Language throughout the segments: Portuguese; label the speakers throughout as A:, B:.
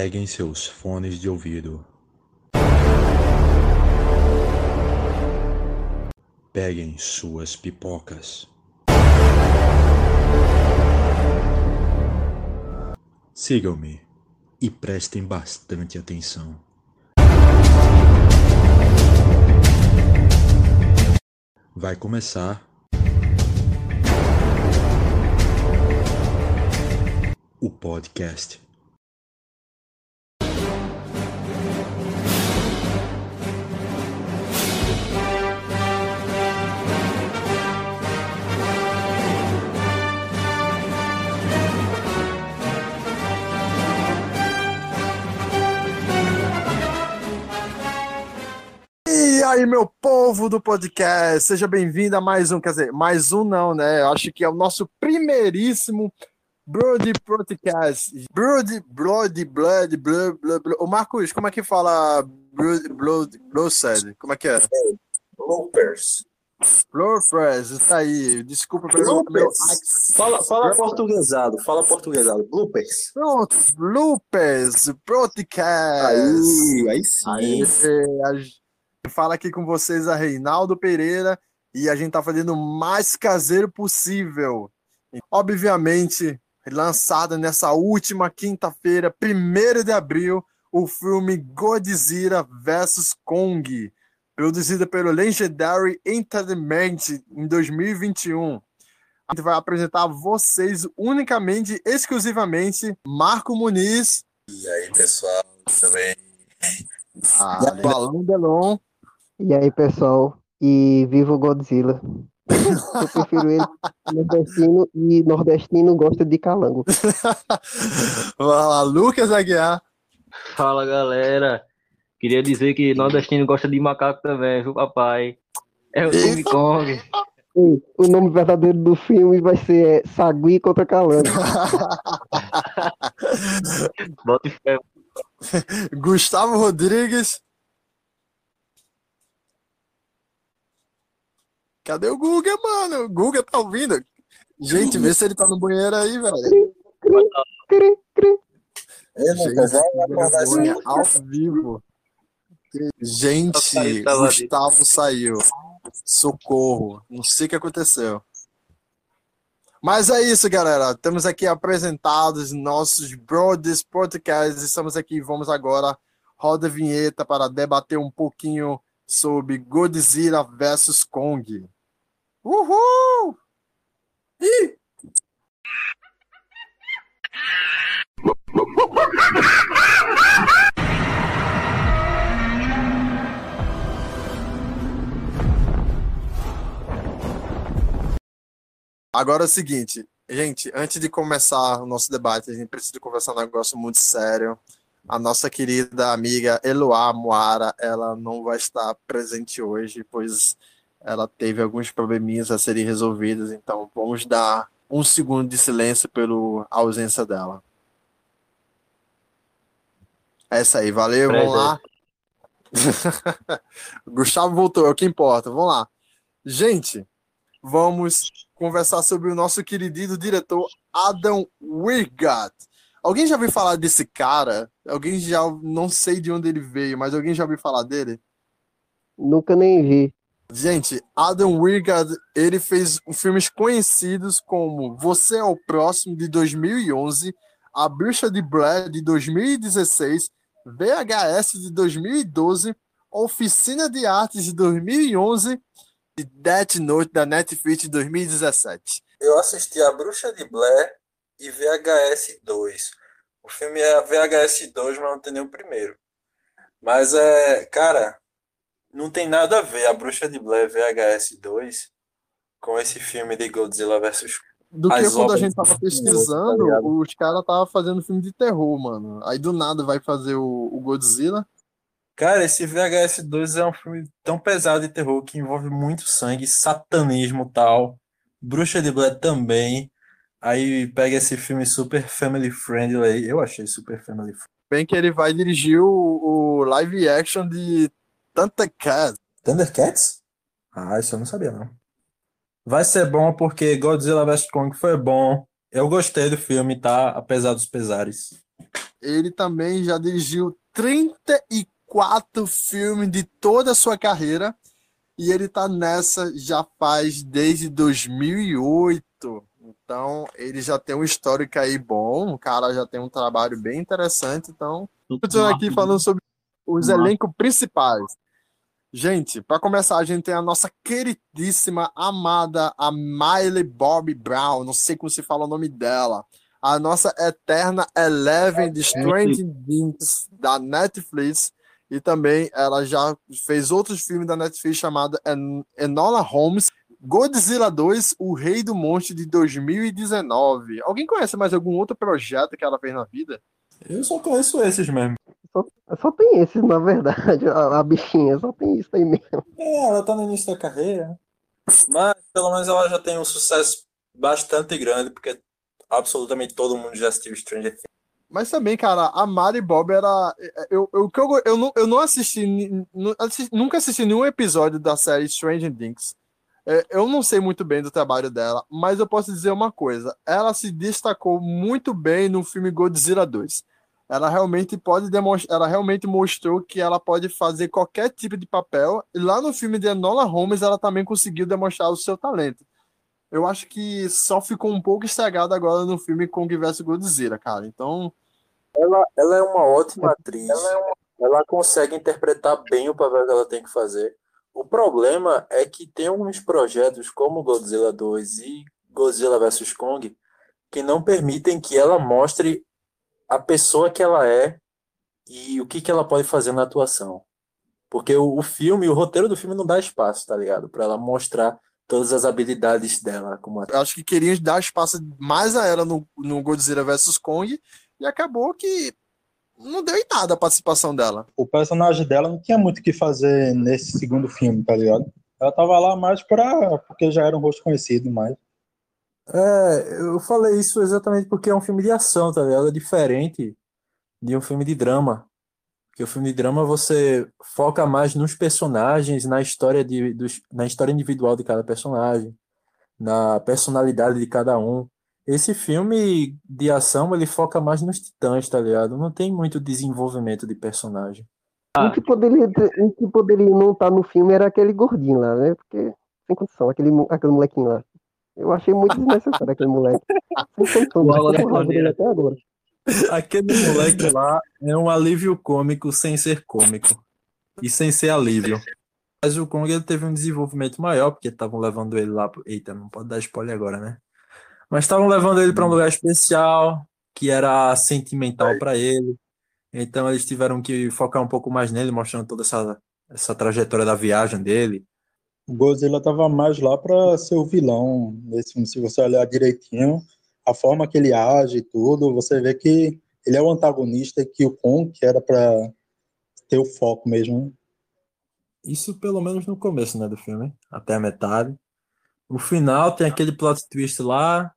A: Peguem seus fones de ouvido. Peguem suas pipocas. Sigam-me e prestem bastante atenção. Vai começar o podcast.
B: Aí, meu povo do podcast, seja bem-vindo a mais um, quer dizer, mais um não, né? Eu acho que é o nosso primeiríssimo Brody Podcast. Brody, Blood, Blood, Blood, Blood, Blood. Ô, Marcos, como é que fala Blood, Blood, Blood, Como é que é?
C: Bloopers.
B: Bloopers, isso aí. Desculpa pelo meu...
C: Fala, fala portuguesado, fala portuguesado. Bloopers.
B: Pronto, Bloopers, Podcast.
C: Aí, aí sim.
B: Aí, fala aqui com vocês a Reinaldo Pereira e a gente tá fazendo o mais caseiro possível. Obviamente, lançada nessa última quinta-feira, 1 de abril, o filme Godzilla vs Kong, produzido pelo Legendary Entertainment em 2021. A gente vai apresentar a vocês unicamente, exclusivamente, Marco Muniz.
C: E aí, pessoal, tudo bem?
B: Ah, Balão Delon.
D: E aí, pessoal? E viva o Godzilla. Eu prefiro ele nordestino e nordestino gosta de calango.
B: Vai lá, Lucas Aguiar.
E: Fala galera, queria dizer que nordestino gosta de macaco também, viu papai? É o King Kong.
D: O nome verdadeiro do filme vai ser é, Sagui contra Calango.
E: Bota fé.
B: Gustavo Rodrigues. Cadê o Guga, mano? O Guga tá ouvindo? Gente, vê se ele tá no banheiro aí, velho.
C: Ei, Lucas, vai
B: ao vivo. Gente,
E: Tá lá
B: Gustavo saiu. Socorro. Não sei o que aconteceu. Mas é isso, galera. Estamos aqui apresentados nossos Brothers Podcasts. Estamos aqui. Vamos agora roda a vinheta para debater um pouquinho sobre Godzilla vs Kong. Uhul! Ih! Agora é o seguinte, gente, antes de começar o nosso debate, a gente precisa conversar um negócio muito sério. A nossa querida amiga Eloá Moara, ela não vai estar presente hoje, pois ela teve alguns probleminhas a serem resolvidos, então vamos dar um segundo de silêncio pela ausência dela. É isso aí, valeu, vamos lá. Gustavo voltou, é o que importa, vamos lá. Gente, vamos conversar sobre o nosso querido diretor Adam Wingard. Alguém já ouviu falar desse cara? Alguém já, não sei de onde ele veio, mas alguém já ouviu falar dele?
D: Nunca nem vi.
B: Gente, Adam Wingard, ele fez filmes conhecidos como Você é o Próximo, de 2011, A Bruxa de Blair, de 2016, VHS, de 2012, Oficina de Artes, de 2011 e Death Note, da Netflix, de 2017.
C: Eu assisti A Bruxa de Blair e VHS 2. O filme é VHS 2, mas não tem nem o primeiro. Mas é, cara, não tem nada a ver A Bruxa de Blair VHS 2 com esse filme de Godzilla vs.
B: Do que quando a gente tava pesquisando,
C: tá ligado?
B: os caras tava fazendo filme de terror, mano. Aí do nada vai fazer o, o Godzilla.
C: Cara, esse VHS 2 é um filme tão pesado de terror que envolve muito sangue, satanismo e tal. Bruxa de Blair também. Aí pega esse filme super family friendly. Eu achei super family friendly.
B: Bem que ele vai dirigir o, o live action de Thundercats.
C: Thundercats? Ah, isso eu não sabia, não. Vai ser bom porque Godzilla vs Kong foi bom. Eu gostei do filme, tá? Apesar dos pesares.
B: ele também já dirigiu 34 filmes de toda a sua carreira e ele tá nessa já faz desde 2008. Então, ele já tem um histórico aí bom, o cara já tem um trabalho bem interessante, então, estou aqui falando sobre os elencos principais. Gente, para começar, a gente tem a nossa queridíssima, amada, a Miley Bobby Brown, não sei como se fala o nome dela. A nossa eterna Eleven de Strange Things da Netflix. E também ela já fez outros filmes da Netflix chamado En Enola Holmes, Godzilla 2, O Rei do Monstro de 2019. Alguém conhece mais algum outro projeto que ela fez na vida?
C: Eu só conheço esses mesmo.
D: Só, só tem esses, na verdade, a, a bichinha, só tem isso aí mesmo.
C: É, ela tá no início da carreira. Mas pelo menos ela já tem um sucesso bastante grande, porque absolutamente todo mundo já assistiu Stranger Things.
B: Mas também, cara, a Mari Bob era. Eu, eu, eu, eu, não, eu não assisti, não assisti, Nunca assisti nenhum episódio da série Stranger Things. É, eu não sei muito bem do trabalho dela, mas eu posso dizer uma coisa: ela se destacou muito bem no filme Godzilla 2. Ela realmente pode demonstrar, ela realmente mostrou que ela pode fazer qualquer tipo de papel. E lá no filme de Enola Holmes, ela também conseguiu demonstrar o seu talento. Eu acho que só ficou um pouco estragado agora no filme Kong vs Godzilla, cara. Então.
C: Ela, ela é uma ótima atriz. Ela, é uma... ela consegue interpretar bem o papel que ela tem que fazer. O problema é que tem alguns projetos, como Godzilla 2 e Godzilla vs Kong, que não permitem que ela mostre a pessoa que ela é e o que, que ela pode fazer na atuação. Porque o, o filme, o roteiro do filme não dá espaço, tá ligado? Para ela mostrar todas as habilidades dela como
B: Eu acho que queriam dar espaço mais a ela no, no Godzilla vs Kong e acabou que não deu em nada a participação dela.
F: O personagem dela não tinha muito o que fazer nesse segundo filme, tá ligado? Ela tava lá mais pra, porque já era um rosto conhecido, mas.
C: É, eu falei isso exatamente porque é um filme de ação, tá ligado? É diferente de um filme de drama. Porque o filme de drama você foca mais nos personagens, na história, de, dos, na história individual de cada personagem, na personalidade de cada um. Esse filme de ação, ele foca mais nos titãs, tá ligado? Não tem muito desenvolvimento de personagem.
D: Ah. O, que poderia, o que poderia não estar tá no filme era aquele gordinho lá, né? Porque, sem condição, aquele, aquele molequinho lá. Eu achei muito desnecessário aquele moleque. Sem condição, até agora.
C: Aquele moleque lá é um alívio cômico sem ser cômico. E sem ser alívio. Mas o Kong ele teve um desenvolvimento maior, porque estavam levando ele lá. Pro... Eita, não pode dar spoiler agora, né? Mas estavam levando ele para um lugar especial, que era sentimental para ele. Então eles tiveram que focar um pouco mais nele, mostrando toda essa, essa trajetória da viagem dele.
F: O Godzilla tava mais lá para ser o vilão nesse filme, se você olhar direitinho, a forma que ele age e tudo, você vê que ele é o antagonista e que o Kong que era para ter o foco mesmo. Né?
C: Isso pelo menos no começo, né, do filme, até a metade. O final tem aquele plot twist lá,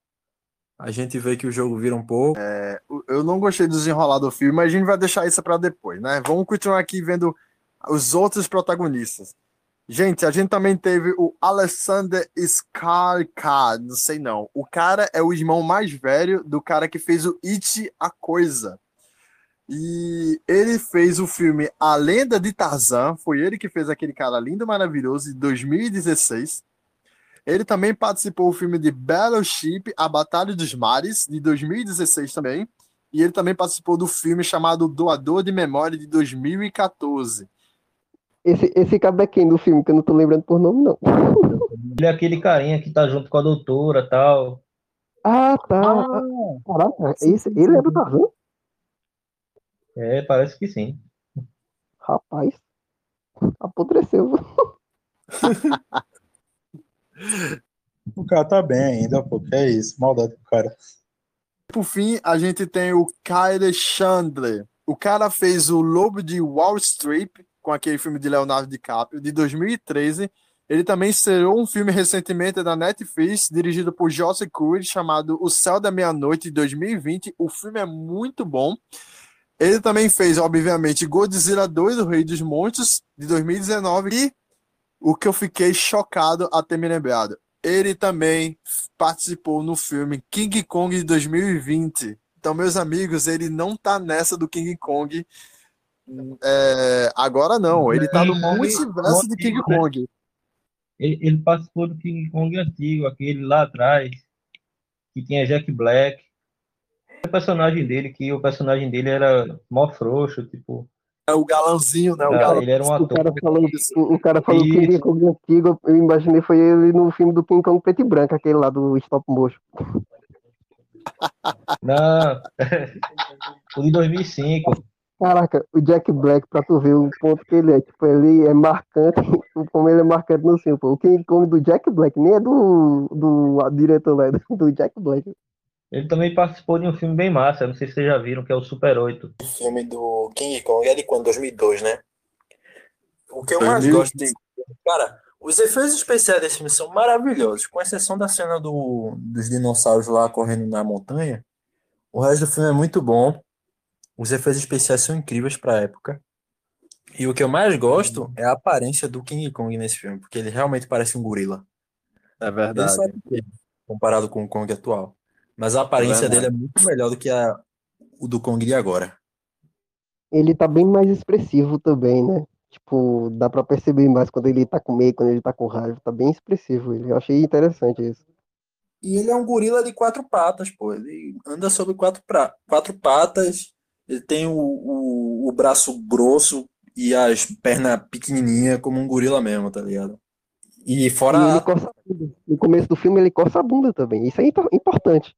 C: a gente vê que o jogo vira um pouco.
B: É, eu não gostei do desenrolar do filme, mas a gente vai deixar isso para depois, né? Vamos continuar aqui vendo os outros protagonistas. Gente, a gente também teve o Alexander Skarsgård, não sei não. O cara é o irmão mais velho do cara que fez o It a Coisa. E ele fez o filme A Lenda de Tarzan, foi ele que fez aquele cara lindo, maravilhoso, de 2016. Ele também participou do filme de Battleship, A Batalha dos Mares, de 2016 também. E ele também participou do filme chamado Doador de Memória, de 2014.
D: Esse, esse cabequinho do filme, que eu não tô lembrando por nome, não.
E: Ele é aquele carinha que tá junto com a doutora tal.
D: Ah, tá. Ah, Caraca, esse, ele é do Tarzan?
E: É, parece que sim.
D: Rapaz, apodreceu.
F: O cara tá bem ainda, pô. Que é isso, maldade do cara.
B: Por fim, a gente tem o Kyle Chandler. O cara fez o Lobo de Wall Street, com aquele filme de Leonardo DiCaprio, de 2013. Ele também estreou um filme recentemente da Netflix, dirigido por Joss Curry, chamado O Céu da Meia-Noite, de 2020. O filme é muito bom. Ele também fez, obviamente, Godzilla 2, O Rei dos Monstros, de 2019. E o que eu fiquei chocado até me lembrado. Ele também participou no filme King Kong de 2020. Então, meus amigos, ele não tá nessa do King Kong. é, agora não, ele tá no multiverso do King? Kong.
E: Ele, ele participou do King Kong antigo, aquele lá atrás, que tinha Jack Black. O personagem dele, que o personagem dele era mó frouxo, tipo,
B: o galãozinho, né? O galã.
E: ele era um
D: O
E: ator.
D: cara falou, o cara falou
E: Isso.
D: King Kong antigo, eu imaginei foi ele no filme do King Kong preto e branco, aquele lá do stop motion.
E: Não, o de 2005.
D: Caraca, o Jack Black, pra tu ver o ponto que ele é, tipo, ele é marcante, como ele é marcante no filme, pô. O King Kong do Jack Black, nem é do, do diretor lá, é do, do Jack Black.
E: Ele também participou de um filme bem massa, não sei se vocês já viram, que é o Super 8.
C: O filme do King Kong é de quando? 2002, né? O que eu mais
B: 2000.
C: gosto de. Cara, os efeitos especiais desse filme são maravilhosos, com exceção da cena do, dos dinossauros lá correndo na montanha. O resto do filme é muito bom. Os efeitos especiais são incríveis pra época. E o que eu mais gosto é a aparência do King Kong nesse filme, porque ele realmente parece um gorila.
B: É verdade.
C: comparado com o Kong atual. Mas a aparência
B: verdade.
C: dele é muito melhor do que a, o do Kong de agora.
D: Ele tá bem mais expressivo também, né? Tipo, dá pra perceber mais quando ele tá com medo, quando ele tá com raiva, tá bem expressivo ele. Eu achei interessante isso.
C: E ele é um gorila de quatro patas, pô. Ele anda sobre quatro, pra... quatro patas. Ele tem o, o, o braço grosso e as pernas pequenininhas, como um gorila mesmo, tá ligado? E
D: E
C: fora.
D: ele coça a bunda. No começo do filme ele coça a bunda também. Isso é impo- importante.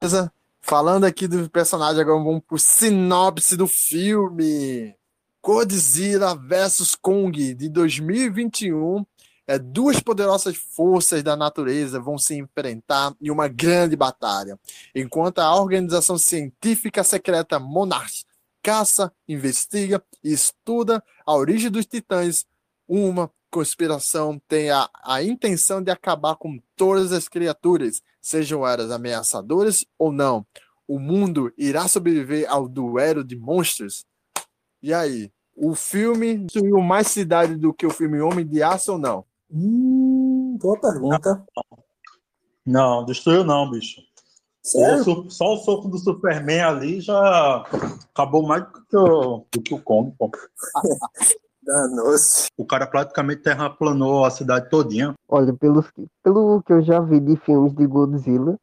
B: Beleza? Falando aqui do personagem, agora vamos pro sinopse do filme. Godzilla vs Kong de 2021. É, duas poderosas forças da natureza vão se enfrentar em uma grande batalha, enquanto a organização científica secreta Monarch caça, investiga e estuda a origem dos titãs. Uma conspiração tem a, a intenção de acabar com todas as criaturas, sejam elas ameaçadoras ou não. O mundo irá sobreviver ao duelo de monstros? E aí? O filme destruiu mais cidade do que o filme Homem de Aço ou não?
C: Hum, boa pergunta.
F: Não, destruiu não, bicho.
C: Sério?
F: Só o soco do Superman ali já acabou mais do que o, do que o Kong, pô.
C: Danou-se.
F: O cara praticamente terraplanou a cidade todinha.
D: Olha, pelos, que- pelo que eu já vi de filmes de Godzilla,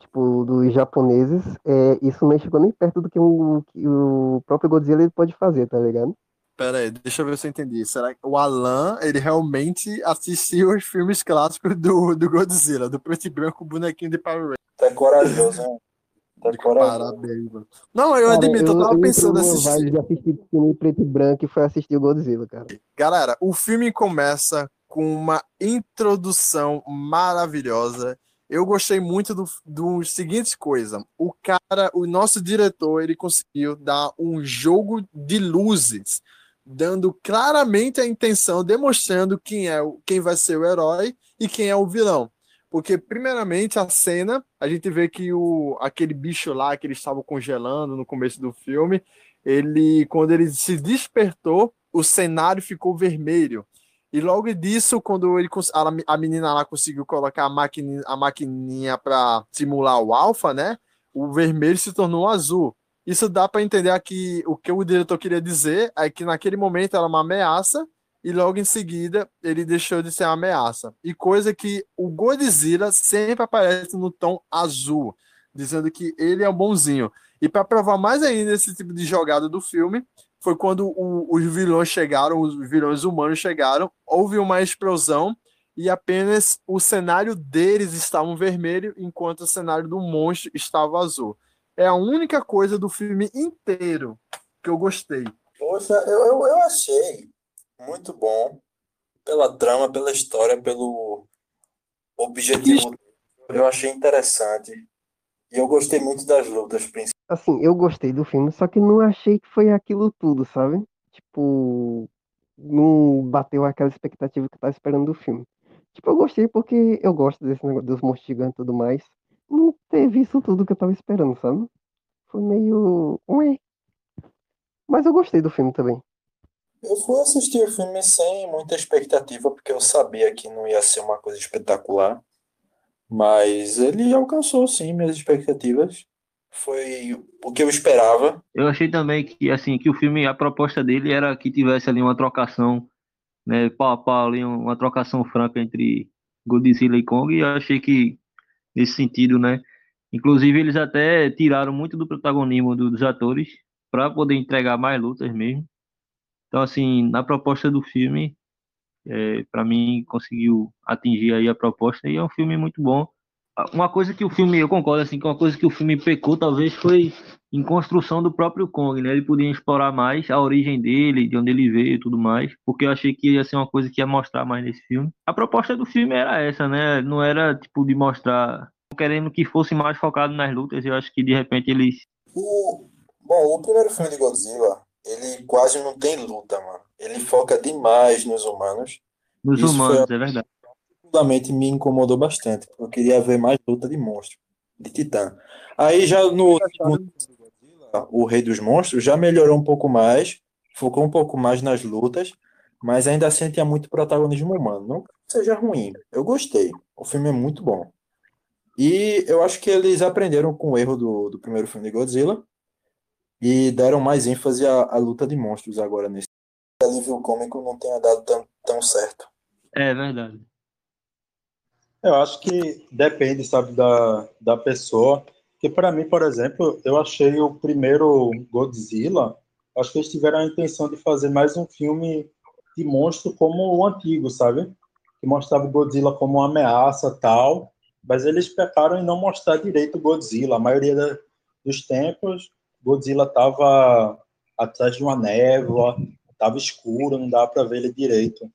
D: tipo, dos japoneses, é, isso não chegou nem perto do que o, que o próprio Godzilla ele pode fazer, tá ligado?
B: Pera aí, deixa eu ver se eu entendi. Será que o Alan, ele realmente assistiu os filmes clássicos do, do Godzilla, do preto e branco, o bonequinho de Power Rangers?
C: Tá corajoso, né? Tá.
B: Parabéns, mano. Não, eu
D: Cara,
B: admito, eu, tava
D: entrei
B: pensando assistir.
D: vibe de assistir filme preto e branco e foi assistir o Godzilla, cara.
B: Galera, o filme começa com uma introdução maravilhosa. Eu gostei muito do, do seguinte coisa. O cara, o nosso diretor, ele conseguiu dar um jogo de luzes, dando claramente a intenção, demonstrando quem é quem vai ser o herói e quem é o vilão. Porque, primeiramente, a cena, a gente vê que o, aquele bicho lá que eles estavam congelando no começo do filme, ele, quando ele se despertou, o cenário ficou vermelho. E logo disso, quando ele, a, a menina lá conseguiu colocar a, maquini, a maquininha para simular o alfa, né? O vermelho se tornou azul. Isso dá para entender aqui o que o diretor queria dizer é que naquele momento era uma ameaça e logo em seguida ele deixou de ser uma ameaça. E coisa que o Godzilla sempre aparece no tom azul, dizendo que ele é o bonzinho. E para provar mais ainda esse tipo de jogada do filme, foi quando o- os vilões chegaram, os vilões humanos chegaram, houve uma explosão e apenas o cenário deles estava vermelho, enquanto o cenário do monstro estava azul. É a única coisa do filme inteiro que eu gostei.
C: Poxa, eu, eu, eu achei muito bom pela trama, pela história, pelo objetivo. Eu achei interessante. E eu gostei muito das lutas, principalmente.
D: Assim, eu gostei do filme, só que não achei que foi aquilo tudo, sabe? Tipo, não bateu aquela expectativa que eu tava esperando do filme. Tipo, eu gostei porque eu gosto desse negócio dos monstros gigantes e tudo mais. Não teve isso tudo que eu tava esperando, sabe? Foi meio. Ué. Mas eu gostei do filme também.
C: Eu fui assistir o filme sem muita expectativa, porque eu sabia que não ia ser uma coisa espetacular. Mas ele alcançou, sim, minhas expectativas. Foi o que eu esperava.
E: Eu achei também que, assim, que o filme, a proposta dele era que tivesse ali uma trocação, né, pau a pau ali, uma trocação franca entre Godzilla e Kong, e eu achei que, nesse sentido, né, inclusive eles até tiraram muito do protagonismo dos atores para poder entregar mais lutas mesmo. Então, assim, na proposta do filme, é, para mim, conseguiu atingir aí a proposta e é um filme muito bom. Uma coisa que o filme, eu concordo, assim, que uma coisa que o filme pecou talvez foi em construção do próprio Kong, né? Ele podia explorar mais a origem dele, de onde ele veio e tudo mais, porque eu achei que ia ser uma coisa que ia mostrar mais nesse filme. A proposta do filme era essa, né? Não era, tipo, de mostrar querendo que fosse mais focado nas lutas, eu acho que de repente eles...
C: O... Bom, o primeiro filme de Godzilla, ele quase não tem luta, mano. Ele foca demais nos humanos.
E: Nos
C: Isso
E: humanos,
C: foi-
E: é verdade.
C: particularmente me incomodou bastante, porque eu queria ver mais luta de monstro, de titã. Aí já no o Rei dos Monstros já melhorou um pouco mais, focou um pouco mais nas lutas, mas ainda assim tinha muito protagonismo humano. Não que seja ruim, eu gostei. O filme é muito bom. E eu acho que eles aprenderam com o erro do, do primeiro filme de Godzilla e deram mais ênfase à, à luta de monstros agora nesse. O alívio cômico não tenha dado tão, tão certo.
E: É verdade.
F: Eu acho que depende, sabe, da, da pessoa. Porque para mim, por exemplo, eu achei o primeiro Godzilla, acho que eles tiveram a intenção de fazer mais um filme de monstro como o antigo, sabe? Que mostrava o Godzilla como uma ameaça tal, mas eles pecaram em não mostrar direito o Godzilla. A maioria da- dos tempos, Godzilla estava atrás de uma névoa, estava escuro, não dava para ver ele direito.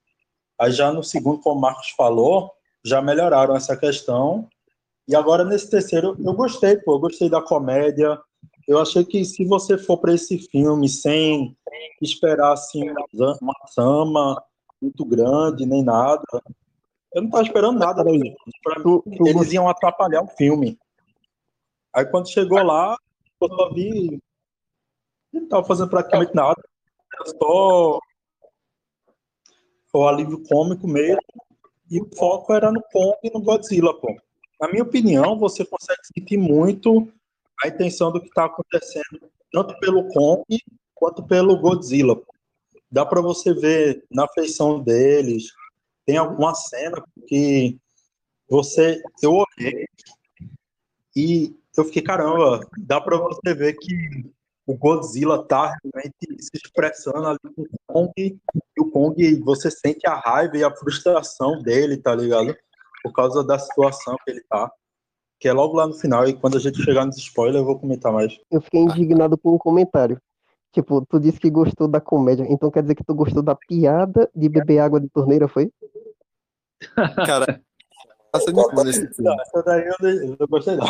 F: Aí já no segundo, como o Marcos falou, já melhoraram essa questão. E agora nesse terceiro, eu gostei, pô, eu gostei da comédia. Eu achei que se você for para esse filme sem esperar assim uma trama muito grande nem nada, eu não estava esperando nada. Para
D: Tu, tu
F: eles iam atrapalhar o filme. Aí quando chegou lá, eu só vi. Ele estava fazendo praticamente nada. Só o alívio cômico mesmo. E o foco era no Kong e no Godzilla, pô. Na minha opinião, você consegue sentir muito a intenção do que está acontecendo, tanto pelo Kong quanto pelo Godzilla. Dá para você ver na feição deles. Tem alguma cena que você. Eu olhei e eu fiquei, caramba, dá para você ver que o Godzilla tá realmente se expressando ali com o Kong, e o Kong, você sente a raiva e a frustração dele, tá ligado? Por causa da situação que ele tá. Que é logo lá no final, e quando a gente chegar nos spoilers, eu vou comentar mais.
D: Eu fiquei indignado com um comentário. Tipo, tu disse que gostou da comédia, então quer dizer que tu gostou da piada de beber água de torneira, foi?
B: Cara, passa de boa nesse filme.
F: Não, essa daí eu, eu não gostei não.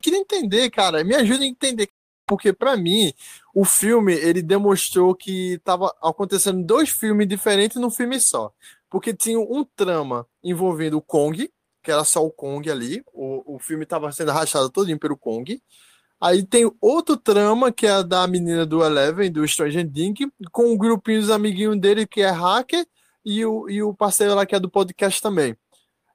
B: Queria entender, cara. Me ajuda a entender. Porque, pra mim, o filme ele demonstrou que tava acontecendo dois filmes diferentes num filme só. Porque tinha um trama envolvendo o Kong, que era só o Kong ali. O, o filme tava sendo rachado todinho pelo Kong. Aí tem outro trama, que é a da menina do Eleven, do Stranger Things, com um grupinho dos amiguinhos dele, que é hacker, e o, e o parceiro lá que é do podcast também.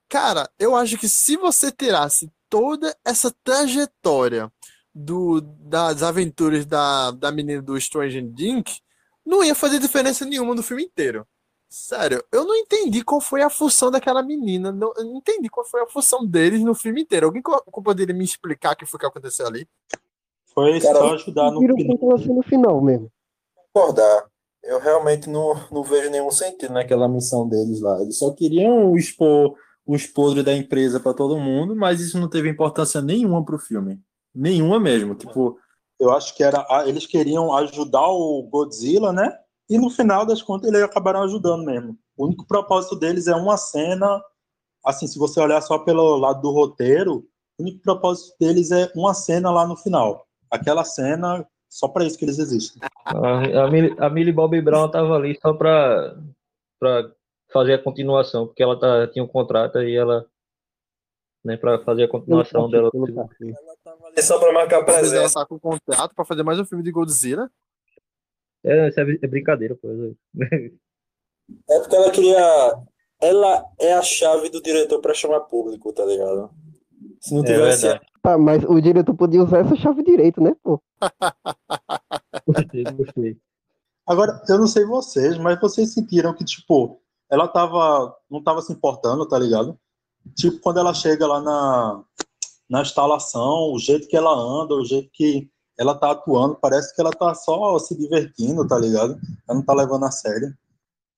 B: Cara, eu acho que se você tirasse toda essa trajetória do, das aventuras da, da menina do Stranger Things, não ia fazer diferença nenhuma no filme inteiro. Sério, eu não entendi qual foi a função daquela menina. Não, eu não entendi qual foi a função deles no filme inteiro. Alguém co- poderia me explicar o que foi que aconteceu ali?
F: Foi
C: Cara,
F: só ajudar no final.
D: pontuação no final mesmo.
C: concordar. Eu realmente não, não vejo nenhum sentido naquela missão deles lá. Eles só queriam expor os podres da empresa para todo mundo, mas isso não teve importância nenhuma pro filme. Nenhuma mesmo. Tipo,
F: Eu acho que era. Eles queriam ajudar o Godzilla, né? E no final das contas eles acabaram ajudando mesmo. O único propósito deles é uma cena. Assim, se você olhar só pelo lado do roteiro, o único propósito deles é uma cena lá no final. Aquela cena, só para isso que eles existem.
E: A, a, Millie, a Millie Bobby Brown tava ali só pra fazer a continuação, porque ela tá, tinha um contrato e ela. Né, pra fazer a continuação dela.
D: Pelo cachê.
C: é só para marcar
B: vezes ela
C: presença.
B: tá com contrato pra fazer mais um filme de Godzilla.
E: É, isso é, é brincadeira, pô.
C: É porque ela queria. Ela é a chave do diretor para chamar público, tá ligado? Se não
F: É
C: tivesse.
F: verdade.
D: Tá, mas o diretor podia usar essa chave direito, né, pô?
E: Gostei, gostei.
F: Agora, eu não sei vocês, mas vocês sentiram que, tipo, ela tava, não tava se importando, tá ligado? Tipo, quando ela chega lá na, na instalação, o jeito que ela anda, o jeito que ela tá atuando, parece que ela tá só se divertindo, tá ligado? Ela não tá levando a sério.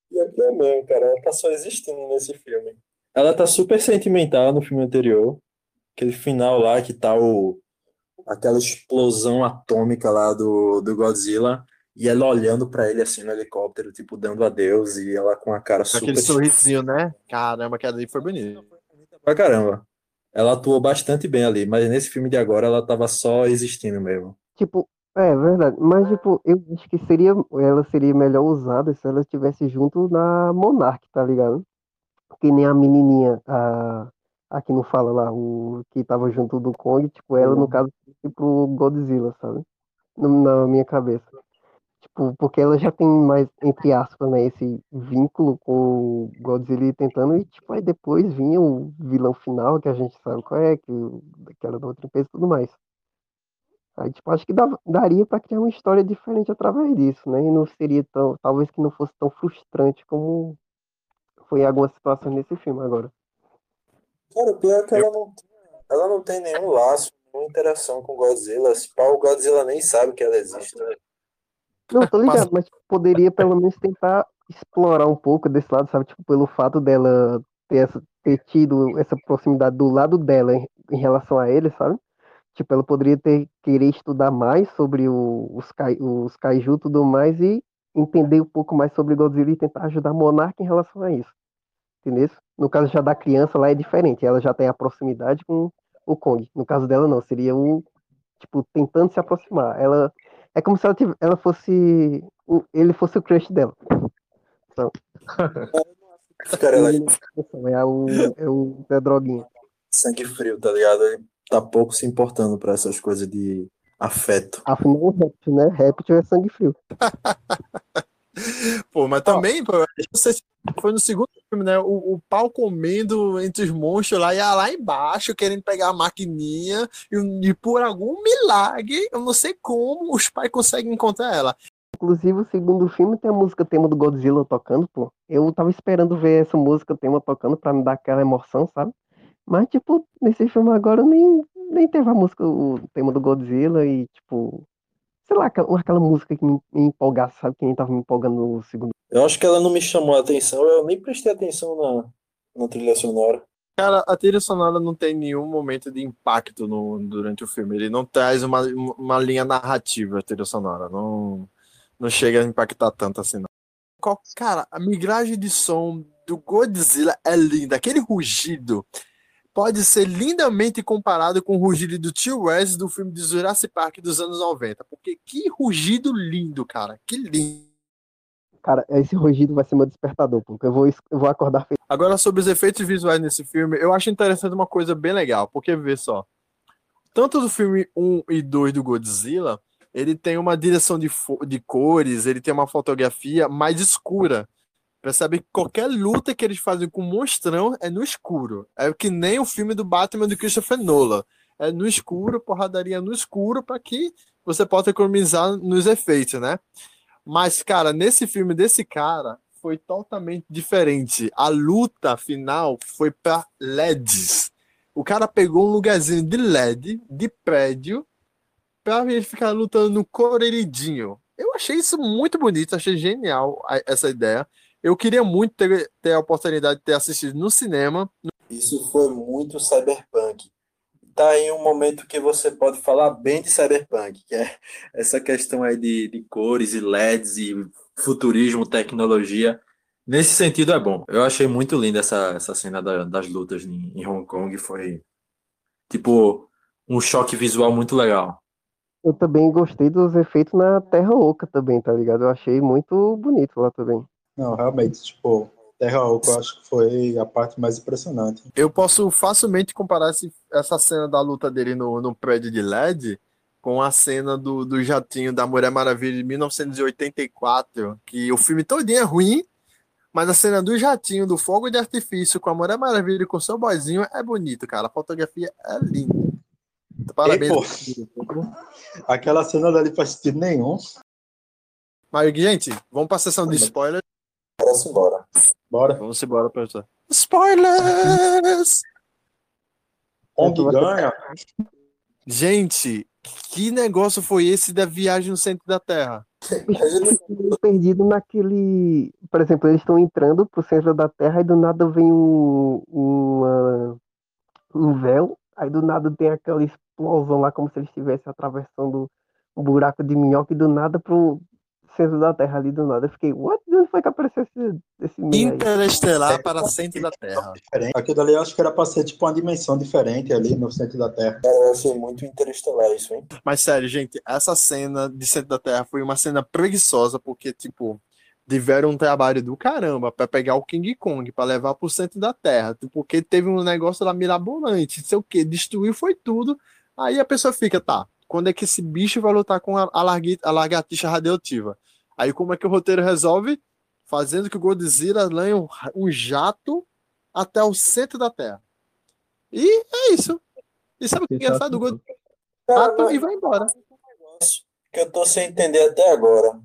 C: Pior que é mesmo, cara. Ela tá só existindo nesse filme. Ela tá super sentimental no filme anterior. Aquele final lá que tá o... aquela explosão atômica lá do, do Godzilla. E ela olhando pra ele assim no helicóptero, tipo, dando adeus. E ela com a cara super.
B: Aquele sorrisinho, né? Caramba, que ali foi bonito.
C: Pra caramba. Ela atuou bastante bem ali, mas nesse filme de agora ela tava só existindo mesmo.
D: Tipo, é verdade. Mas, tipo, eu acho que seria, ela seria melhor usada se ela estivesse junto na Monarch, tá ligado? Que nem a menininha, a, a que não fala lá, o que tava junto do Kong, tipo, ela, no caso, fosse pro Godzilla, sabe? Na minha cabeça. Tipo, porque ela já tem mais, entre aspas, né, esse vínculo com o Godzilla tentando, e tipo, aí depois vinha o vilão final, que a gente sabe qual é, que, que era da outra empresa e tudo mais. Aí, tipo, acho que dava- daria pra criar uma história diferente através disso, né? E não seria tão, talvez que não fosse tão frustrante como foi em algumas situações nesse filme agora.
C: Cara, o pior é que ela não, tem- ela não tem nenhum laço, nenhuma interação com o Godzilla. Se pá, o Godzilla nem sabe que ela existe. né?
D: Não, tô ligado, mas poderia pelo menos tentar explorar um pouco desse lado, sabe? Tipo, pelo fato dela ter, essa- ter tido essa proximidade do lado dela em, em relação a ele, sabe? Tipo, ela poderia ter querer estudar mais sobre o- os, kai, os kaiju e tudo mais e entender um pouco mais sobre Godzilla e tentar ajudar Monarca em relação a isso. Entendeu? No caso já da criança lá é diferente, ela já tem a proximidade com o Kong. No caso dela não, seria o tipo tentando se aproximar. Ela é como se ela, tive- ela fosse o- ele fosse o crush dela.
C: Cara, ela é
D: É o é o é a droguinha.
C: sangue frio, tá ligado? Ele tá pouco se importando pra essas coisas de afeto.
D: Afinal, o réptil, né? Réptil é sangue frio.
B: Pô, mas também, pô, foi no segundo filme, né? O, o pau comendo entre os monstros lá, ia lá embaixo, querendo pegar a maquininha, e, e por algum milagre, eu não sei como, os pais conseguem encontrar ela.
D: Inclusive, o segundo filme tem a música tema do Godzilla tocando, pô. Eu tava esperando ver essa música tema tocando pra me dar aquela emoção, sabe? Mas, tipo, nesse filme agora nem, nem teve a música, o tema do Godzilla e, tipo, sei lá, aquela, aquela música que me, me empolgasse, sabe? Que nem tava me empolgando no segundo.
C: Eu acho que ela não me chamou a atenção, eu nem prestei atenção na, na trilha sonora.
B: Cara, a trilha sonora não tem nenhum momento de impacto no, durante o filme. Ele não traz uma, uma linha narrativa, a trilha sonora. Não, não chega a impactar tanto assim, não. Cara, a migragem de som do Godzilla é linda. Aquele rugido pode ser lindamente comparado com o rugido do T-Rex do filme de Jurassic Park dos anos 90. Porque que rugido lindo, cara. Que lindo.
D: Cara, esse rugido vai ser meu despertador, porque eu vou, eu vou acordar feliz.
B: Agora, sobre os efeitos visuais nesse filme, eu acho interessante uma coisa bem legal, porque vê só. Tanto do filme 1 e 2 do Godzilla, ele tem uma direção de, de cores, ele tem uma fotografia mais escura. Percebe que qualquer luta que eles fazem com o monstrão é no escuro. É que nem o filme do Batman do Christopher Nolan. É no escuro, porradaria no escuro, para que você possa economizar nos efeitos, né? Mas, cara, nesse filme desse cara foi totalmente diferente. A luta final foi para LEDs. O cara pegou um lugarzinho de LED, de prédio, para ele ficar lutando no coloridinho. Eu achei isso muito bonito, achei genial essa ideia. Eu queria muito ter, ter a oportunidade de ter assistido no cinema.
C: Isso foi muito cyberpunk. Tá aí um momento que você pode falar bem de cyberpunk, que é essa questão aí de, de cores e LEDs e futurismo, tecnologia. Nesse sentido é bom. Eu achei muito linda essa, essa cena da- das lutas em, em Hong Kong. Foi tipo um choque visual muito legal.
D: Eu também gostei dos efeitos na Terra Oca também, tá ligado? Eu achei muito bonito lá também.
F: Não, realmente, tipo, Terra Oca eu acho que foi a parte mais impressionante.
B: Eu posso facilmente comparar esse- essa cena da luta dele no, no prédio de LED com a cena do, do jatinho da Mulher Maravilha de 1984, que o filme todinho é ruim, Mas a cena do jatinho, do fogo de artifício com a Mulher Maravilha e com seu boizinho é bonito, cara. A fotografia é linda. Parabéns.
F: Ei, Aquela cena dali faz sentido nenhum.
B: Mas, gente, vamos para a sessão de spoilers.
C: Bora embora.
F: Bora.
B: Vamos embora, pessoal. Spoilers!
F: Kong ganha.
B: Gente, que negócio foi esse da viagem no centro da Terra?
D: perdido naquele. Por exemplo, eles estão entrando pro centro da Terra e do nada vem um, uma, um véu, aí do nada tem aquela explosão lá, como se eles estivessem atravessando um buraco de minhoca e do nada pro centro da Terra ali do nada. Eu fiquei, what? De onde foi que apareceu esse, esse meio aí?
B: Interestelar para centro da Terra.
F: Diferente. Aquilo dali eu acho que era pra ser tipo uma dimensão diferente ali no centro da Terra.
C: Achei muito interestelar isso, hein?
B: Mas sério, gente, essa cena de centro da Terra foi uma cena preguiçosa, porque, tipo, tiveram um trabalho do caramba para pegar o King Kong, para levar pro centro da Terra, tipo, porque teve um negócio lá mirabolante, não sei o que, destruiu foi tudo. Aí a pessoa fica, tá, quando é que esse bicho vai lutar com a, a, largui- a lagartixa radioativa? Aí como é que o roteiro resolve? Fazendo que o Godzilla lanhe um, um jato até o centro da Terra. E é isso. E sabe o que é engraçado? O Godzilla
C: mas-
B: e vai embora.
C: que eu tô sem entender até agora.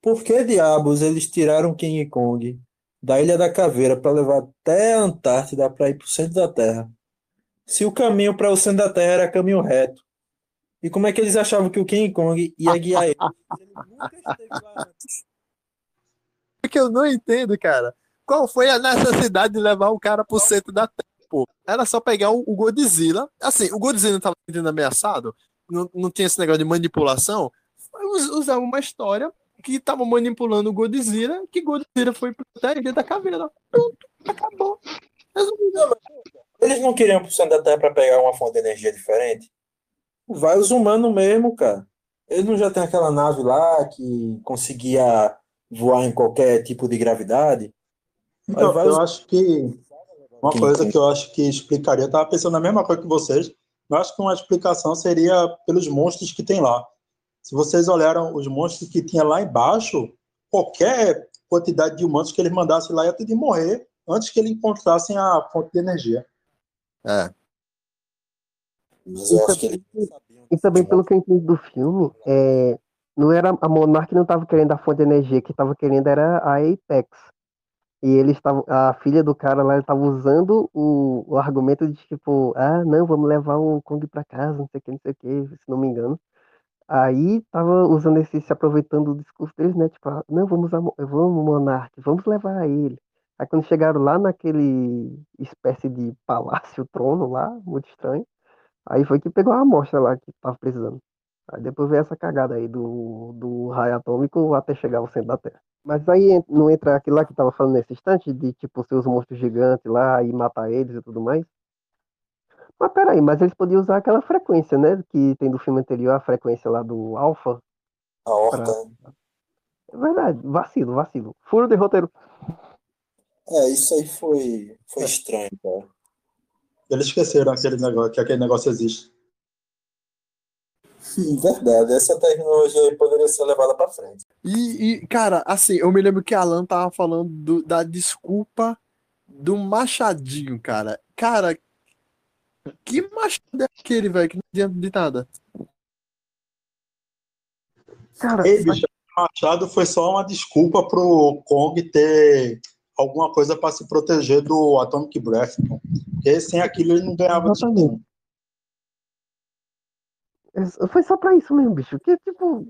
C: Por que diabos eles tiraram King Kong da Ilha da Caveira para levar até a Antártida para ir pro centro da Terra? Se o caminho para o centro da Terra era caminho reto. E como é que eles achavam que o King Kong ia guiar eles? Ele nunca esteve lá antes.
B: que eu não entendo, cara. Qual foi a necessidade de levar o cara pro centro da Terra? Pô, era só pegar o, o Godzilla. Assim, o Godzilla tava sendo ameaçado, não, não tinha esse negócio de manipulação. Us- Usava uma história que tava manipulando o Godzilla, que Godzilla foi pra ilha da caveira. Pronto, acabou. Resolvido.
C: Eles não queriam pro centro da Terra para pegar uma fonte de energia diferente? Vai os humanos mesmo, cara. Eles não já tem aquela nave lá que conseguia voar em qualquer tipo de gravidade?
F: Então,
C: vai
F: eu
C: os-
F: acho que uma
C: King
F: coisa
C: Kong.
F: que eu acho que explicaria, eu tava pensando na mesma coisa que vocês, eu acho que uma explicação seria pelos monstros que tem lá. Se vocês olharam os monstros que tinha lá embaixo, qualquer quantidade de humanos que eles mandassem lá ia ter de morrer antes que eles encontrassem a fonte de energia.
B: É.
C: Mas eu
D: E
C: acho que eles
D: também- E pelo que eu entendi do filme, é, não era a Monarch não estava querendo a fonte de energia, que estava querendo era a Apex. E eles estavam, a filha do cara lá estava usando o, o argumento de tipo, ah, não, vamos levar o Kong para casa, não sei o que, não sei o que, se não me engano. Aí tava usando esse, se aproveitando do discurso deles, né? Tipo, ah, não, vamos, vamos, Monark, vamos levar ele. Aí quando chegaram lá naquele espécie de palácio, trono lá, muito estranho, aí foi que pegou a amostra lá que tava precisando. Aí depois veio essa cagada aí do, do raio atômico até chegar ao centro da Terra. Mas aí não entra aquilo lá que tava falando nesse instante, de tipo ser os monstros gigantes lá e matar eles e tudo mais. Mas peraí, mas eles podiam usar aquela frequência, né? Que tem do filme anterior, a frequência lá do Alpha.
C: a horta.
D: É verdade, vacilo, vacilo. Furo de roteiro.
C: É, isso aí foi, foi estranho, cara.
F: Eles esqueceram aquele negócio, que aquele negócio existe.
C: Sim, verdade. Essa tecnologia aí poderia ser levada para frente.
B: E, e, cara, assim, eu me lembro que Alan tava falando do- da desculpa do Machadinho, cara. Cara, que machado é aquele, velho, que não adianta de nada.
D: Cara,
F: Ei, bicho, o machado foi só uma desculpa pro Kong ter alguma coisa para se proteger do Atomic Breath. Porque sem aquilo ele não ganhava
D: Exatamente.
F: nenhum.
D: É- Foi só pra isso mesmo, bicho. Que tipo.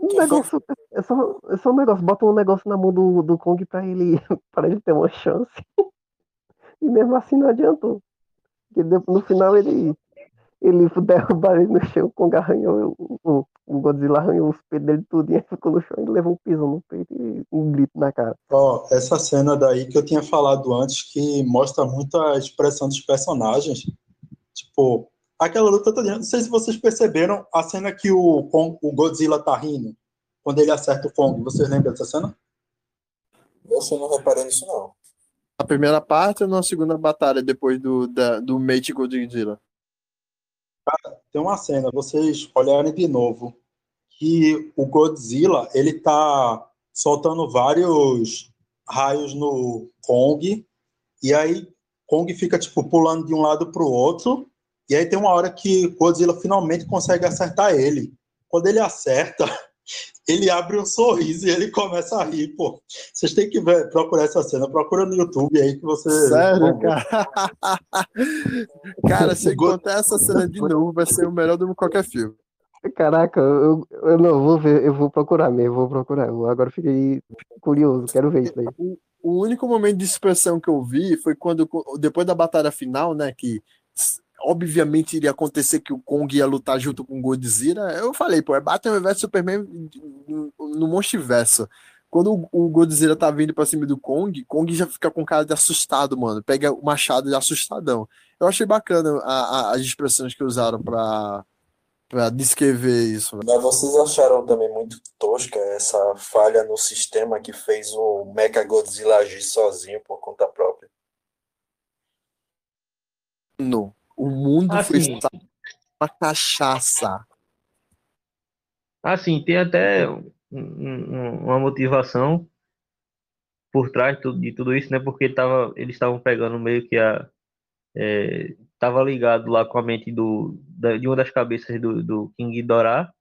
D: Um
C: Que
D: negócio. É só, é só um negócio. Bota um negócio na mão do, do Kong pra ele, pra ele ter uma chance. E mesmo assim não adiantou. Porque no final ele. Ele derrubar ele no chão, o Kong arranhou. O, o, o Godzilla arranhou os peitos dele tudo e ficou no chão e levou um pisão no peito e um grito na cara.
F: Ó, essa cena daí que eu tinha falado antes, que mostra muito a expressão dos personagens. Tipo, aquela luta toda. Não sei se vocês perceberam a cena que o, Kong- o Godzilla tá rindo. Quando ele acerta o Kong. Vocês lembram dessa cena?
C: Eu só não reparei nisso, não.
B: Na primeira parte ou na segunda batalha, depois do, da, do Mate Godzilla?
F: Tem uma cena, vocês olharem de novo, que o Godzilla, ele tá soltando vários raios no Kong, e aí Kong fica tipo pulando de um lado para o outro, e aí tem uma hora que Godzilla finalmente consegue acertar ele. Quando ele acerta, ele abre um sorriso e ele começa a rir, pô. Vocês têm que ver, procurar essa cena, procura no YouTube aí que você.
B: Sério, cara? cara, se contar essa cena de novo, vai ser o melhor de qualquer filme.
D: Caraca, eu, eu não vou ver, eu vou procurar mesmo, vou procurar. Eu agora fiquei curioso, quero ver isso aí.
B: O, o único momento de expressão que eu vi foi quando, depois da batalha final, né, que obviamente iria acontecer que o Kong ia lutar junto com o Godzilla. Eu falei, pô, é Batman vs Superman no monstiverso. Quando o Godzilla tá vindo pra cima do Kong, Kong já fica com cara de assustado, mano. Pega o machado de assustadão. Eu achei bacana a, a, as expressões que usaram pra, pra descrever isso. Né?
C: Mas vocês acharam também muito tosca essa falha no sistema que fez o Mecha Godzilla agir sozinho por conta própria?
B: Não. O mundo
E: Assim.
B: foi uma cachaça.
E: Assim, tem até um- um- uma motivação por trás de tudo, isso, né? Porque tava, eles estavam pegando meio que a. É, tava ligado lá com a mente do, da- de uma das cabeças do, do King Ghidorah,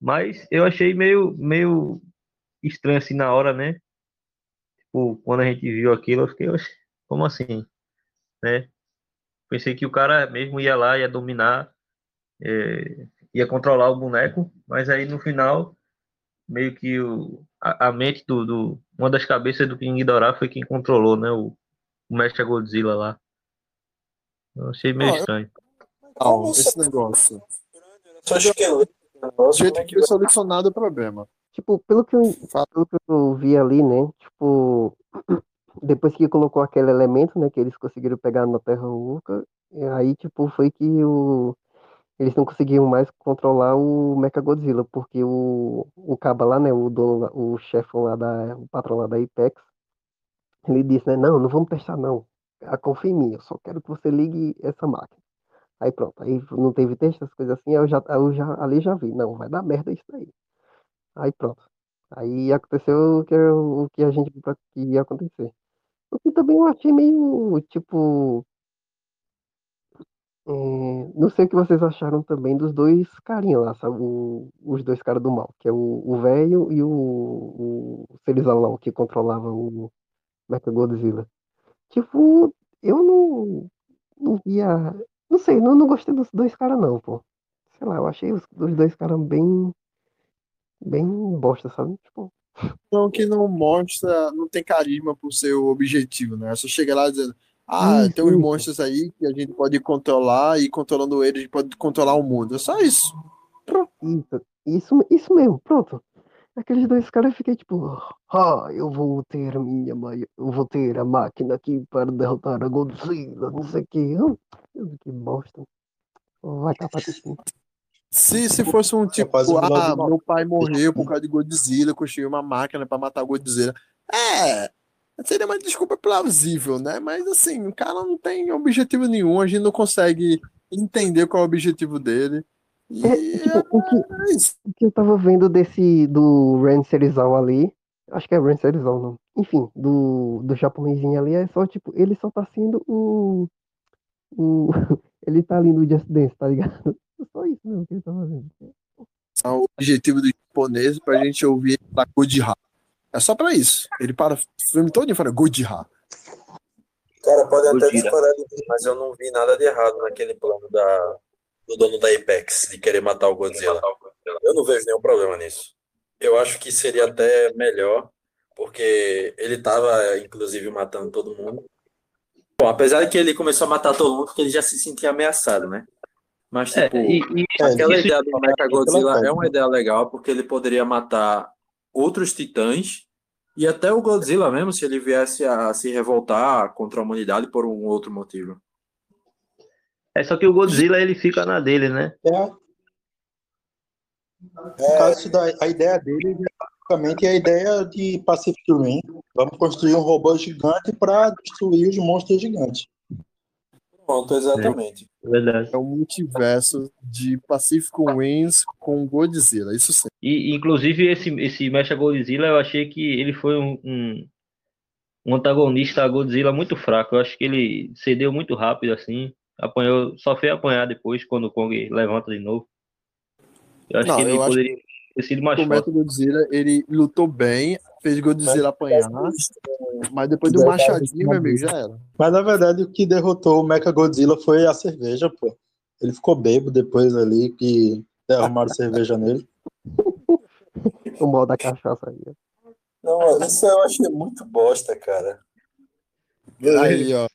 E: mas eu achei meio, meio estranho assim na hora, né? Tipo, quando a gente viu aquilo, eu fiquei, "Oxe, como assim? Né? Pensei que o cara mesmo ia lá, ia dominar, é, ia controlar o boneco, mas aí no final, meio que o, a, a mente do, do- uma das cabeças do King Ghidorah foi quem controlou, né? O, o Mestre Godzilla lá. Eu achei meio
B: eu-
E: estranho.
B: Não, esse negócio.
C: Só.
B: Do
C: Nossa,
B: jeito
C: como é
B: que
C: que
B: foi solucionado o problema.
D: Tipo, pelo que eu, pelo que eu vi ali, né? Tipo, depois que colocou aquele elemento, né? Que eles conseguiram pegar na Terra Oca, aí, tipo, foi que o, eles não conseguiam mais controlar o Mechagodzilla, porque o, o caba lá, né? O dono, o chefão lá da, o patrão lá da Apex, ele disse, né? Não, não vamos testar, não. Ah, Confia em mim, eu só quero que você ligue essa máquina. Aí pronto, aí não teve teste, essas coisas assim, aí eu já, aí eu já, ali já vi, não, vai dar merda isso daí. Aí pronto. Aí aconteceu o que, o que a gente que ia acontecer. O que também eu achei meio, tipo. é, não sei o que vocês acharam também dos dois carinhas lá, sabe? O- os dois caras do mal, que é o velho e o, o que controlava o Mechagodzilla. Tipo, eu não, não via. Não sei, não, não gostei dos dois caras, não, pô. Sei lá, eu achei os, os dois caras bem. Bem bosta, sabe? Tipo,
B: Então, que não mostra, não tem carisma pro seu objetivo, né? Só chega lá dizendo, ah,
D: Isso,
B: tem uns monstros aí que a gente pode controlar e controlando eles a gente pode controlar o mundo. É só isso.
D: Isso, isso, isso mesmo, pronto. Aqueles dois caras fiquei tipo, ah, eu vou ter a minha, eu vou ter a máquina aqui para derrotar a Godzilla, não sei o que. Que bosta. Vai tapar isso.
B: Se, se fosse um tipo,
F: um vilão
B: ah, meu pai morreu por causa de Godzilla, construiu uma máquina pra matar Godzilla. É, seria uma desculpa plausível, né? Mas assim, o cara não tem objetivo nenhum, a gente não consegue entender qual é o objetivo dele. E
D: É, tipo, o que,
B: é
D: o que eu tava vendo desse, do Ren Serizal ali, acho que é Ren Serizal, não. Enfim, do, do japonesinho ali, é só, tipo, ele só tá sendo um, um ele tá ali no Just Dance, tá ligado? Só isso mesmo que ele tá fazendo.
B: É o objetivo do japonês pra gente ouvir da Godira. É só pra isso. Ele para o filme todo e fala Godira.
C: Cara, pode até
E: Gojira.
C: disparar de mim, mas eu não vi nada de errado naquele plano da, do dono da Apex de querer matar o Godzilla. Eu não vejo nenhum problema nisso. Eu acho que seria até melhor, porque ele tava, inclusive, matando todo mundo. Bom, apesar de que ele começou a matar todo mundo porque ele já se sentia ameaçado, né? Mas,
E: É,
C: tipo,
E: e, e
F: É,
C: aquela
E: isso-
C: ideia do Mechagodzilla é uma ideia legal, porque ele poderia matar outros titãs e até o Godzilla mesmo, se ele viesse a se revoltar contra a humanidade por um outro motivo.
E: é só que o Godzilla ele fica na dele, né?
F: É, isso daí, a ideia dele é basicamente a ideia de Pacific Rim. Vamos construir um robô gigante para destruir os monstros gigantes.
C: Pronto, exatamente.
E: É verdade.
B: É um multiverso de Pacific Winds com Godzilla. Isso sim.
E: E, inclusive, esse, esse Mecha Godzilla, eu achei que ele foi um, um, um antagonista a Godzilla muito fraco. Eu acho que ele cedeu muito rápido assim. Apanhou, só foi apanhar depois quando o Kong levanta de novo. Eu acho
B: Não,
E: que ele poderia ter sido mais
B: O
E: forte.
B: Metal Godzilla, ele lutou bem, fez Godzilla apanhar, mas depois do machadinho, meu amigo, já era.
F: Mas na verdade o que derrotou o Mecha Godzilla foi a cerveja, pô. Ele ficou bebo depois ali que derramaram cerveja nele.
D: O mal da cachaça aí.
C: Não, isso eu achei muito bosta, cara.
B: Aí, ó.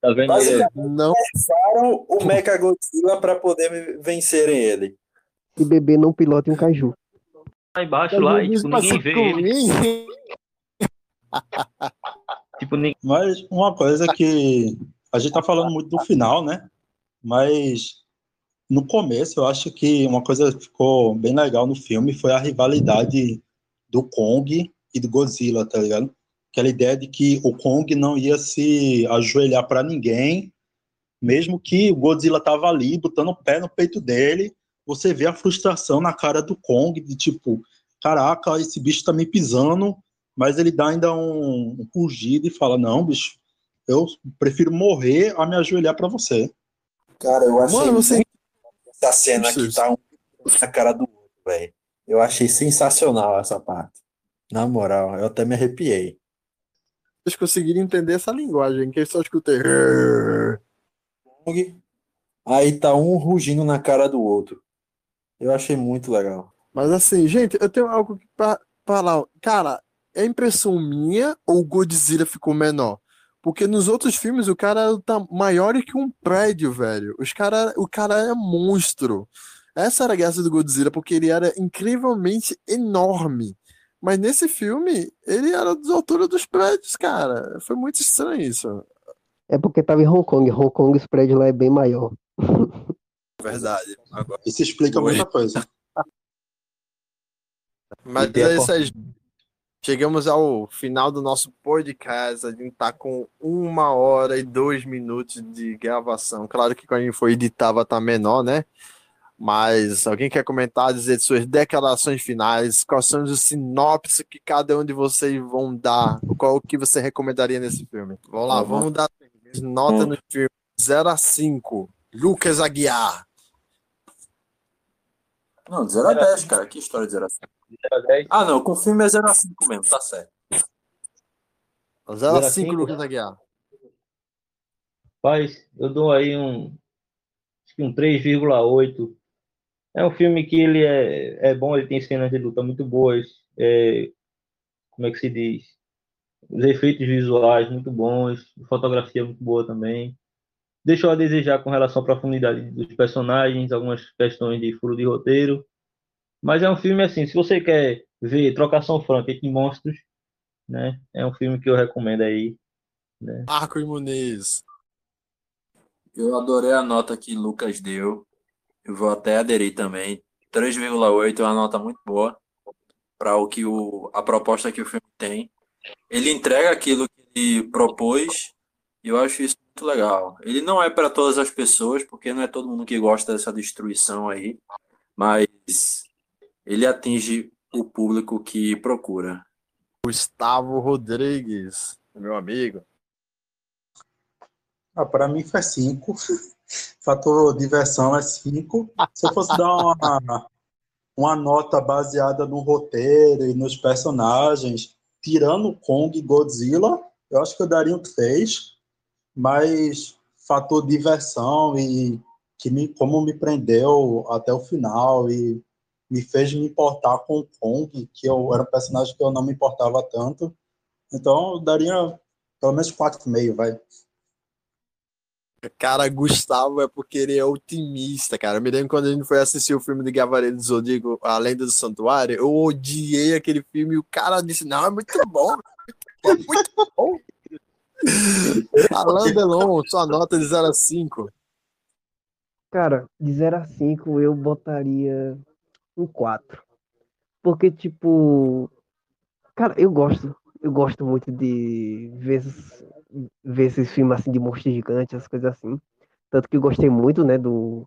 E: Tá vendo?
B: Não,
C: Usaram o Mecha Godzilla pra poder vencerem ele.
D: E bebê não pilota um caju.
E: lá embaixo lá e tipo, ninguém vê ele. Tipo.
F: Mas uma coisa que a gente tá falando muito do final, né? Mas no começo eu acho que uma coisa que ficou bem legal no filme foi a rivalidade do Kong e do Godzilla, tá ligado? Aquela ideia de que o Kong não ia se ajoelhar para ninguém, mesmo que o Godzilla tava ali botando o pé no peito dele, você vê a frustração na cara do Kong de tipo, caraca, esse bicho tá me pisando, mas ele dá ainda um, um rugido e fala: Não, bicho, eu prefiro morrer a me ajoelhar para você.
C: Cara, eu achei
B: Mano, você.
C: essa cena que tá um na cara do outro, velho. Eu achei sensacional essa parte. Na moral, eu até me arrepiei.
B: Vocês conseguiram entender essa linguagem, que eu só escutei.
C: Aí tá um rugindo na cara do outro. Eu achei muito legal.
B: Mas assim, gente, eu tenho algo pra falar. Cara, é impressão minha ou o Godzilla ficou menor? Porque nos outros filmes o cara tá maior que um prédio, velho. Os cara, o cara é monstro. Essa era a graça do Godzilla, porque ele era incrivelmente enorme. Mas nesse filme, ele era da altura dos prédios, cara. Foi muito estranho isso.
D: É porque tava em Hong Kong. Hong Kong, os prédios lá é bem maior.
B: Verdade. Agora.
F: Isso explica
B: Oi.
F: muita coisa.
B: Mas
E: E
B: Chegamos ao final do nosso podcast. A gente tá com uma hora e dois minutos de gravação. Claro que quando a gente for editar vai estar menor, né? Mas alguém quer comentar, dizer suas declarações finais? Quais são os sinopses que cada um de vocês vão dar? Qual que você recomendaria nesse filme? Vamos lá,
C: Uhum.
B: vamos dar nota no filme 0 a 5. Lucas Aguiar.
C: Não, de 0 a 10, cara. Que história de 0 a 5. Ah, não, com o filme é 0 a 5 mesmo, tá certo.
B: 0 a
E: Zero a
B: 5,
E: cinco?
B: Lucas Aguiar.
E: Rapaz, eu dou aí um, acho que um 3,8. É um filme que ele é, é bom, ele tem cenas de luta muito boas. é, como é que se diz? Os efeitos visuais muito bons, fotografia muito boa também. Deixou a desejar com relação à profundidade dos personagens, algumas questões de furo de roteiro. Mas é um filme assim, se você quer ver trocação franca entre monstros, né? É um filme que eu recomendo aí.
B: Marcos Muniz.
C: Eu adorei a nota que Lucas deu. Eu vou até aderir também. 3,8 é uma nota muito boa para o que o, a proposta que o filme tem. Ele entrega aquilo que ele propôs e eu acho isso muito legal. Ele não é para todas as pessoas, porque não é todo mundo que gosta dessa destruição aí, mas ele atinge o público que procura.
B: Gustavo Rodrigues, meu amigo.
F: Ah, para mim foi 5. Fator diversão é 5. Se eu fosse dar uma, uma nota baseada no roteiro e nos personagens, tirando Kong e Godzilla, eu acho que eu daria um 3. Mas fator diversão e que me, como me prendeu até o final e me fez me importar com o Kong, que eu era um personagem que eu não me importava tanto. Então eu daria pelo menos 4,5, vai.
B: Cara, Gustavo é porque ele é otimista, cara. Eu me lembro quando a gente foi assistir o filme de Cavaleiro do Zodíaco, A Lenda do Santuário, eu odiei aquele filme e o cara disse, não, é muito bom, é muito bom. Alain Delon, sua nota de 0 a 5.
D: Cara, de 0 a 5 eu botaria um 4. Porque, tipo. Cara, eu gosto. Eu gosto muito de ver, ver esses filmes assim de monstros gigantes, essas coisas assim. Tanto que eu gostei muito, né, do.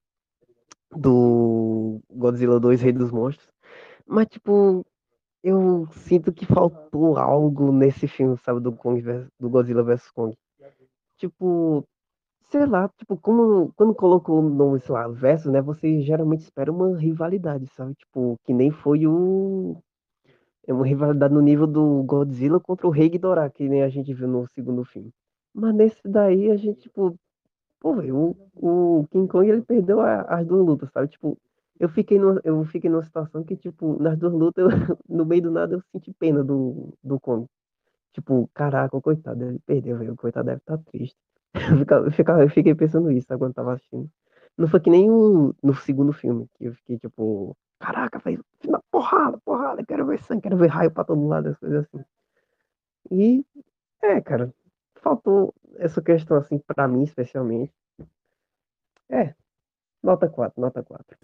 D: Do Godzilla 2, Rei dos Monstros. Mas, tipo. eu sinto que faltou algo nesse filme, sabe, do Kong vers- do Godzilla vs Kong. Tipo, sei lá, tipo, como quando colocou o nome, sei lá, né, você geralmente espera uma rivalidade, sabe? Tipo, que nem foi o é uma rivalidade no nível do Godzilla contra o Rei Ghidorah, que nem a gente viu no segundo filme. Mas nesse daí a gente, tipo, pô, velho, o, o King Kong ele perdeu a- as duas lutas, sabe? Tipo, eu fiquei numa, eu fiquei numa situação que, tipo, nas duas lutas, eu- no meio do nada eu senti pena do, do Kong. Tipo, caraca, coitado, ele perdeu, velho. Coitado deve estar triste. Eu ficava- eu fiquei pensando isso, sabe, quando tava assistindo. Não foi que nem o, no segundo filme, que eu fiquei tipo, caraca, na porrada, porrada, quero ver sangue, quero ver raio pra todo lado, as coisas assim. E, é, cara, faltou essa questão, assim, pra mim, especialmente. É, nota 4, nota 4.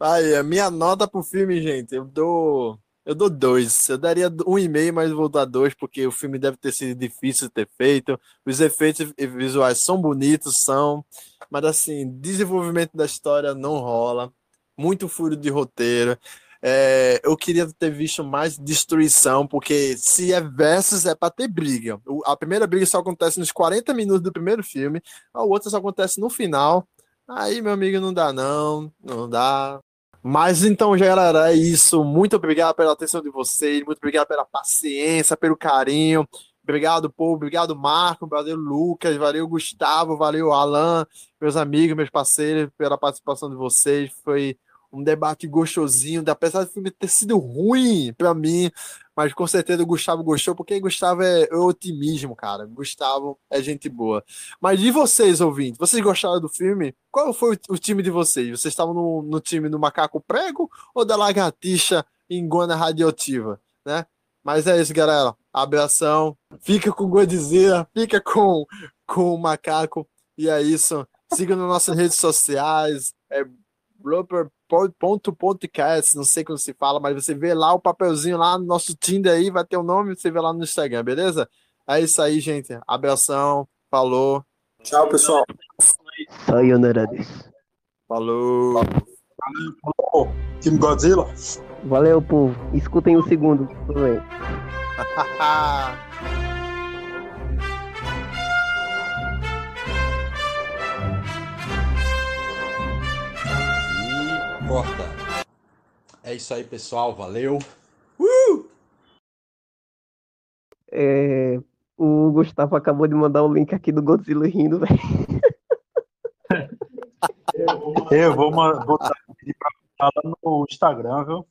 B: Aí, a minha nota pro filme, gente, eu dou. Eu dou dois. Eu daria um e meio, mas vou dar dois, porque o filme deve ter sido difícil de ter feito. Os efeitos visuais são bonitos, são. Mas assim, desenvolvimento da história não rola. Muito furo de roteiro. É, eu queria ter visto mais destruição, porque se é versus, é pra ter briga. A primeira briga só acontece nos 40 minutos do primeiro filme, a outra só acontece no final. Aí, meu amigo, não dá, não. Não dá. Mas então, galera, é isso. Muito obrigado pela atenção de vocês, muito obrigado pela paciência, pelo carinho. Obrigado, povo. Obrigado, Marco. Valeu, Lucas. Valeu, Gustavo. Valeu, Alan, meus amigos, meus parceiros, pela participação de vocês. Foi um debate gostosinho, apesar do filme ter sido ruim pra mim, mas com certeza o Gustavo gostou, porque Gustavo é, otimismo, cara. Gustavo é gente boa. Mas e vocês, ouvintes? Vocês gostaram do filme? Qual foi o, time de vocês? Vocês estavam no, no time do macaco prego ou da lagartixa iguana radioativa, né? Mas é isso, galera. Abração. Fica com Godzilla, fica com, com o macaco. E é isso. Siga nas nossas redes sociais. É blooper.podcast, não sei como se fala, mas você vê lá o papelzinho lá no nosso Tinder aí, vai ter o nome, você vê lá no Instagram, beleza? É isso aí, gente. Abração. Falou.
C: Tchau, pessoal.
D: Sayonara desu.
B: Falou.
F: Ô, time Godzilla.
D: Valeu, povo. Escutem o segundo também.
A: E corta. É isso aí, pessoal. Valeu.
D: É, o Gustavo acabou de mandar o link aqui do Godzilla rindo, velho.
F: Eu vou botar pedir pra lá no Instagram, viu?